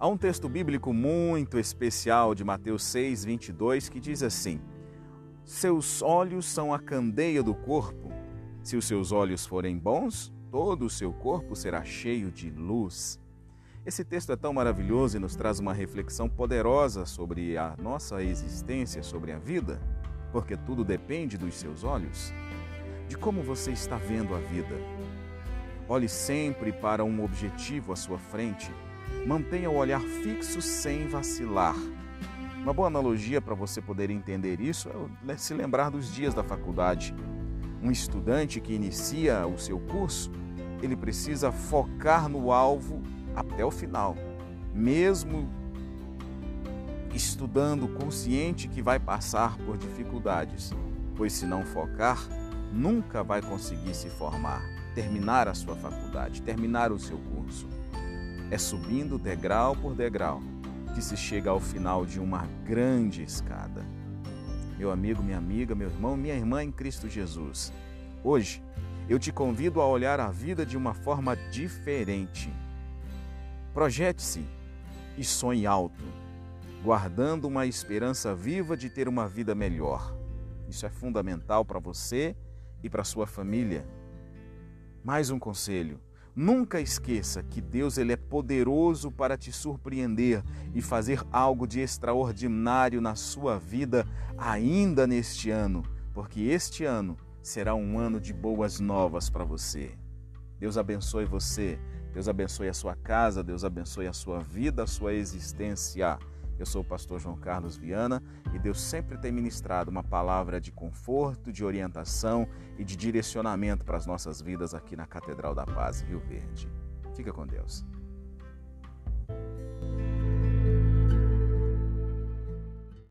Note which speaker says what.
Speaker 1: Há um texto bíblico muito especial de Mateus 6, 22 que diz assim: Seus olhos são a candeia do corpo. Se os seus olhos forem bons, todo o seu corpo será cheio de luz. Esse texto é tão maravilhoso e nos traz uma reflexão poderosa sobre a nossa existência, sobre a vida, porque tudo depende dos seus olhos, de como você está vendo a vida. Olhe sempre para um objetivo à sua frente Mantenha o olhar fixo sem vacilar. Uma boa analogia para você poder entender isso é se lembrar dos dias da faculdade. Um estudante que inicia o seu curso, ele precisa focar no alvo até o final, mesmo estudando consciente que vai passar por dificuldades, pois se não focar, nunca vai conseguir se formar, terminar a sua faculdade, terminar o seu curso. É subindo degrau por degrau que se chega ao final de uma grande escada. Meu amigo, minha amiga, meu irmão, minha irmã em Cristo Jesus, hoje eu te convido a olhar a vida de uma forma diferente. Projete-se e sonhe alto, guardando uma esperança viva de ter uma vida melhor. Isso é fundamental para você e para sua família. Mais um conselho: Nunca esqueça que Deus ele é poderoso para te surpreender e fazer algo de extraordinário na sua vida ainda neste ano, porque este ano será um ano de boas novas para você. Deus abençoe você, Deus abençoe a sua casa, Deus abençoe a sua vida, a sua existência. Eu sou o pastor João Carlos Viana e Deus sempre tem ministrado uma palavra de conforto, de orientação e de direcionamento para as nossas vidas aqui na Catedral da Paz, Rio Verde. Fica com Deus.